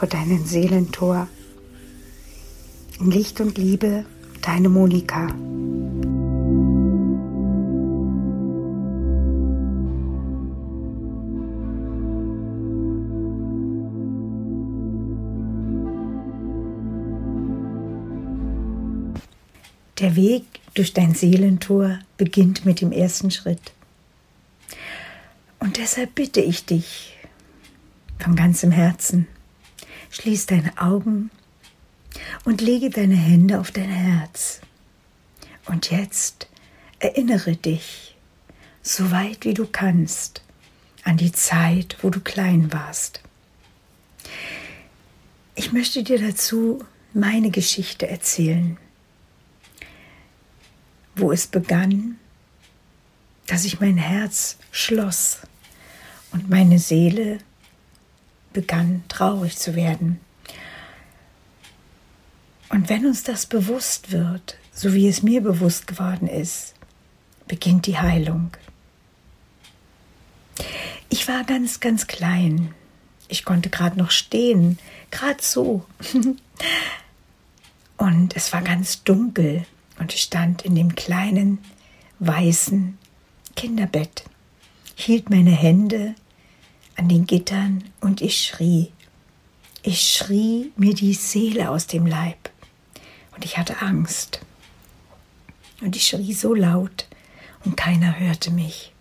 vor deinem Seelentor. In Licht und Liebe, deine Monika. Der Weg durch dein Seelentor beginnt mit dem ersten Schritt. Und deshalb bitte ich dich von ganzem Herzen, Schließ deine Augen und lege deine Hände auf dein Herz. Und jetzt erinnere dich, so weit wie du kannst, an die Zeit, wo du klein warst. Ich möchte dir dazu meine Geschichte erzählen, wo es begann, dass ich mein Herz schloss und meine Seele begann traurig zu werden. Und wenn uns das bewusst wird, so wie es mir bewusst geworden ist, beginnt die Heilung. Ich war ganz, ganz klein. Ich konnte gerade noch stehen, gerade so. und es war ganz dunkel und ich stand in dem kleinen, weißen Kinderbett, hielt meine Hände an den Gittern und ich schrie. Ich schrie mir die Seele aus dem Leib und ich hatte Angst. Und ich schrie so laut und keiner hörte mich.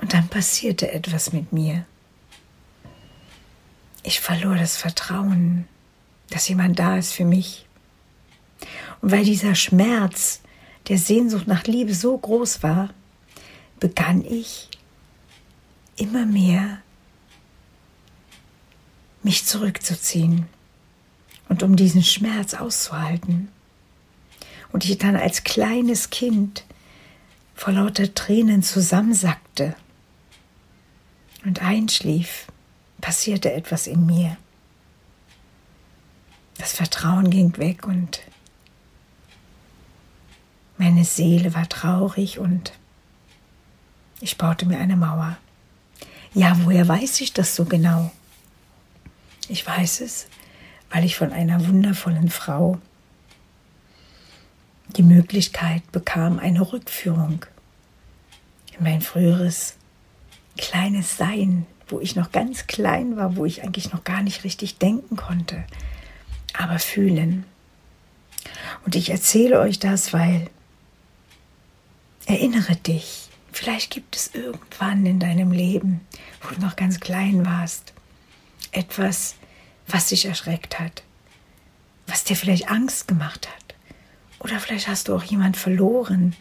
Und dann passierte etwas mit mir. Ich verlor das Vertrauen, dass jemand da ist für mich. Und weil dieser Schmerz der Sehnsucht nach Liebe so groß war, begann ich immer mehr mich zurückzuziehen und um diesen Schmerz auszuhalten. Und ich dann als kleines Kind vor lauter Tränen zusammensackte und einschlief, passierte etwas in mir. Das Vertrauen ging weg und meine Seele war traurig und ich baute mir eine Mauer. Ja, woher weiß ich das so genau? Ich weiß es, weil ich von einer wundervollen Frau die Möglichkeit bekam, eine Rückführung in mein früheres kleines Sein, wo ich noch ganz klein war, wo ich eigentlich noch gar nicht richtig denken konnte, aber fühlen. Und ich erzähle euch das, weil erinnere dich, Vielleicht gibt es irgendwann in deinem Leben, wo du noch ganz klein warst, etwas, was dich erschreckt hat, was dir vielleicht Angst gemacht hat. Oder vielleicht hast du auch jemand verloren.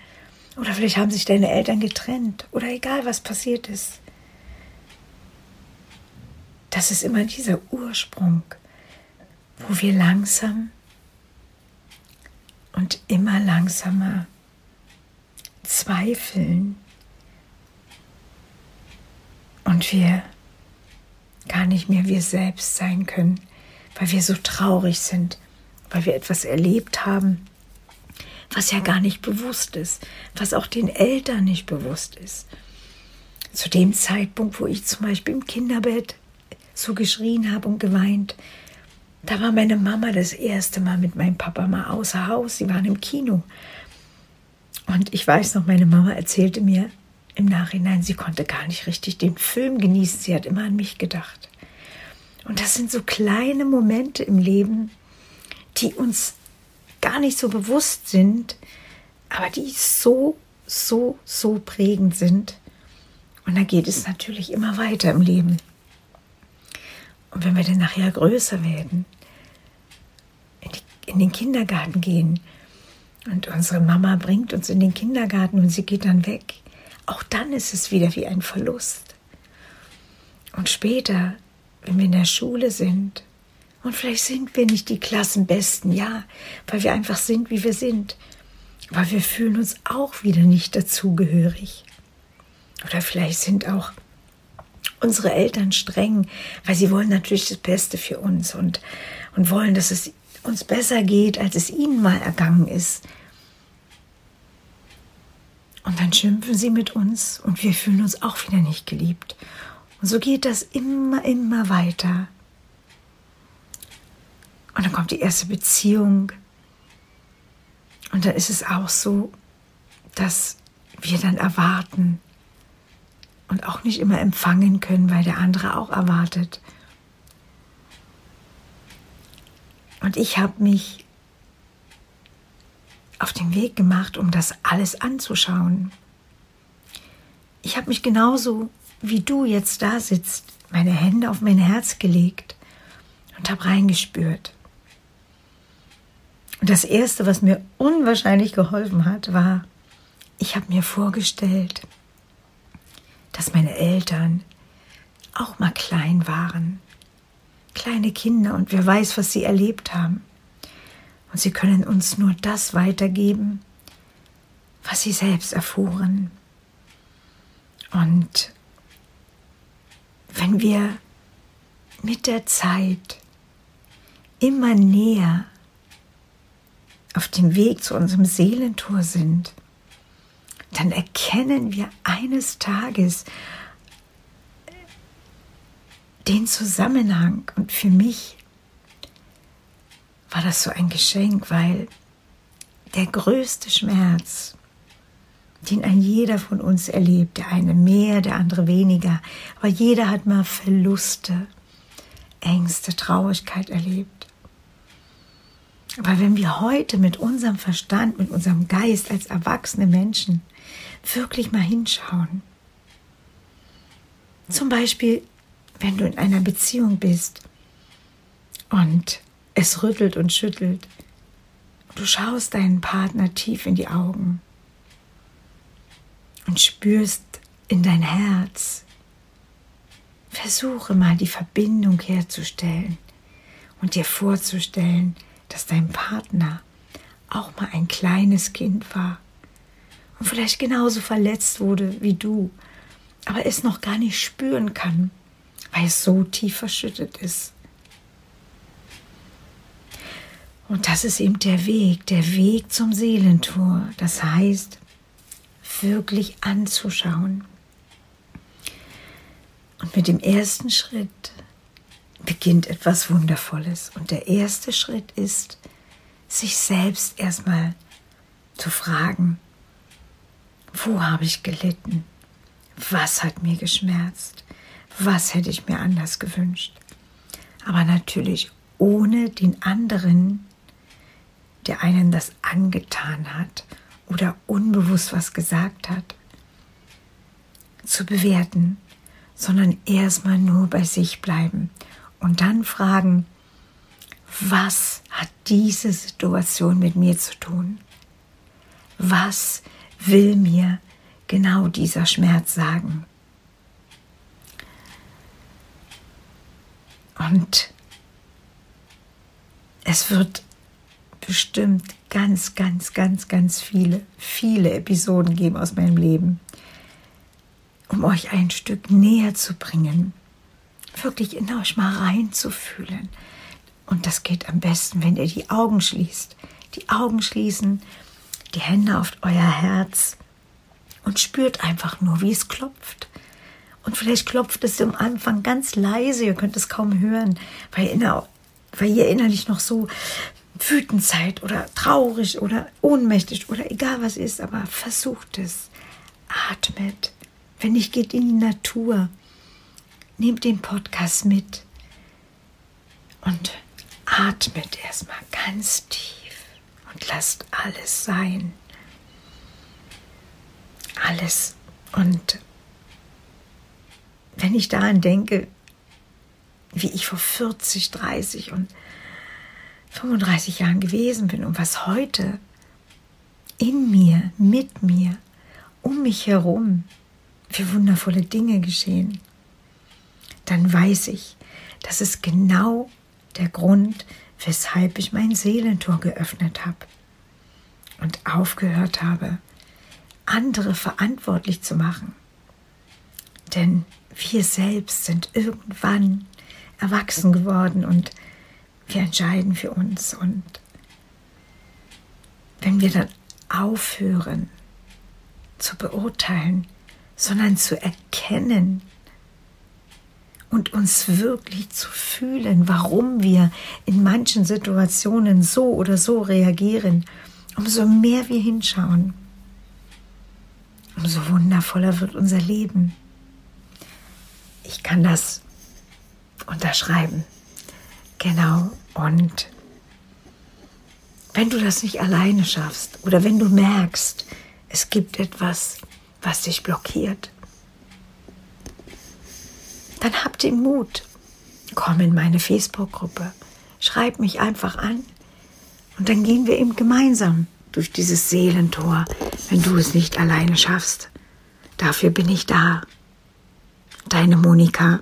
Oder vielleicht haben sich deine Eltern getrennt. Oder egal, was passiert ist. Das ist immer dieser Ursprung, wo wir langsam und immer langsamer zweifeln, und wir gar nicht mehr wir selbst sein können, weil wir so traurig sind, weil wir etwas erlebt haben, was ja gar nicht bewusst ist, was auch den Eltern nicht bewusst ist. Zu dem Zeitpunkt, wo ich zum Beispiel im Kinderbett so geschrien habe und geweint, da war meine Mama das erste Mal mit meinem Papa mal außer Haus. Sie waren im Kino. Und ich weiß noch, meine Mama erzählte mir im Nachhinein, sie konnte gar nicht richtig den Film genießen. Sie hat immer an mich gedacht. Und das sind so kleine Momente im Leben, die uns gar nicht so bewusst sind, aber die so, so, so prägend sind. Und da geht es natürlich immer weiter im Leben. Und wenn wir dann nachher größer werden, in, die, in den Kindergarten gehen und unsere Mama bringt uns in den Kindergarten und sie geht dann weg, auch dann ist es wieder wie ein Verlust. Und später, wenn wir in der Schule sind, und vielleicht sind wir nicht die Klassenbesten, ja, weil wir einfach sind, wie wir sind, aber wir fühlen uns auch wieder nicht dazugehörig. Oder vielleicht sind auch unsere Eltern streng, weil sie wollen natürlich das Beste für uns und, und wollen, dass es uns besser geht, als es ihnen mal ergangen ist. Und dann schimpfen sie mit uns und wir fühlen uns auch wieder nicht geliebt. Und so geht das immer, immer weiter. Und dann kommt die erste Beziehung. Und dann ist es auch so, dass wir dann erwarten, und auch nicht immer empfangen können, weil der andere auch erwartet. Und ich habe mich auf den Weg gemacht, um das alles anzuschauen. Ich habe mich genauso wie du jetzt da sitzt, meine Hände auf mein Herz gelegt und habe reingespürt. Und das Erste, was mir unwahrscheinlich geholfen hat, war, ich habe mir vorgestellt, dass meine Eltern auch mal klein waren. Kleine Kinder und wer weiß, was sie erlebt haben. Und sie können uns nur das weitergeben, was sie selbst erfuhren. Und wenn wir mit der Zeit immer näher auf dem Weg zu unserem Seelentor sind, dann erkennen wir eines Tages den Zusammenhang. Und für mich war das so ein Geschenk, weil der größte Schmerz, den ein jeder von uns erlebt, der eine mehr, der andere weniger, aber jeder hat mal Verluste, Ängste, Traurigkeit erlebt. Aber wenn wir heute mit unserem Verstand, mit unserem Geist als erwachsene Menschen wirklich mal hinschauen. Zum Beispiel, wenn du in einer Beziehung bist und es rüttelt und schüttelt. Du schaust deinen Partner tief in die Augen und spürst in dein Herz. Versuche mal die Verbindung herzustellen und dir vorzustellen, dass dein Partner auch mal ein kleines Kind war und vielleicht genauso verletzt wurde wie du, aber es noch gar nicht spüren kann, weil es so tief verschüttet ist. Und das ist eben der Weg, der Weg zum Seelentor. Das heißt, wirklich anzuschauen. Und mit dem ersten Schritt beginnt etwas Wundervolles. Und der erste Schritt ist, sich selbst erstmal zu fragen, wo habe ich gelitten? Was hat mir geschmerzt? Was hätte ich mir anders gewünscht? Aber natürlich ohne den anderen, der einen das angetan hat oder unbewusst was gesagt hat, zu bewerten, sondern erstmal nur bei sich bleiben und dann fragen, was hat diese Situation mit mir zu tun? Was will mir genau dieser Schmerz sagen. Und es wird bestimmt ganz, ganz, ganz, ganz viele, viele Episoden geben aus meinem Leben, um euch ein Stück näher zu bringen, wirklich in euch mal reinzufühlen. Und das geht am besten, wenn ihr die Augen schließt. Die Augen schließen, die Hände auf euer Herz und spürt einfach nur, wie es klopft. Und vielleicht klopft es am Anfang ganz leise, ihr könnt es kaum hören, weil, weil ihr innerlich noch so wütend seid oder traurig oder ohnmächtig oder egal was ist, aber versucht es. Atmet. Wenn nicht, geht in die Natur. Nehmt den Podcast mit und atmet erstmal ganz tief und lasst alles sein. Alles. Und wenn ich daran denke, wie ich vor 40, 30 und 35 Jahren gewesen bin und was heute in mir, mit mir, um mich herum für wundervolle Dinge geschehen, dann weiß ich, dass es genau der Grund, weshalb ich mein Seelentor geöffnet habe und aufgehört habe, andere verantwortlich zu machen. Denn wir selbst sind irgendwann erwachsen geworden und wir entscheiden für uns. Und wenn wir dann aufhören zu beurteilen, sondern zu erkennen und uns wirklich zu fühlen, warum wir in manchen Situationen so oder so reagieren, umso mehr wir hinschauen, umso wundervoller wird unser Leben. Ich kann das unterschreiben. Genau. Und wenn du das nicht alleine schaffst oder wenn du merkst, es gibt etwas, was dich blockiert, dann hab den Mut. Komm in meine Facebook-Gruppe, schreib mich einfach an und dann gehen wir eben gemeinsam durch dieses Seelentor, wenn du es nicht alleine schaffst. Dafür bin ich da. Deine Monika.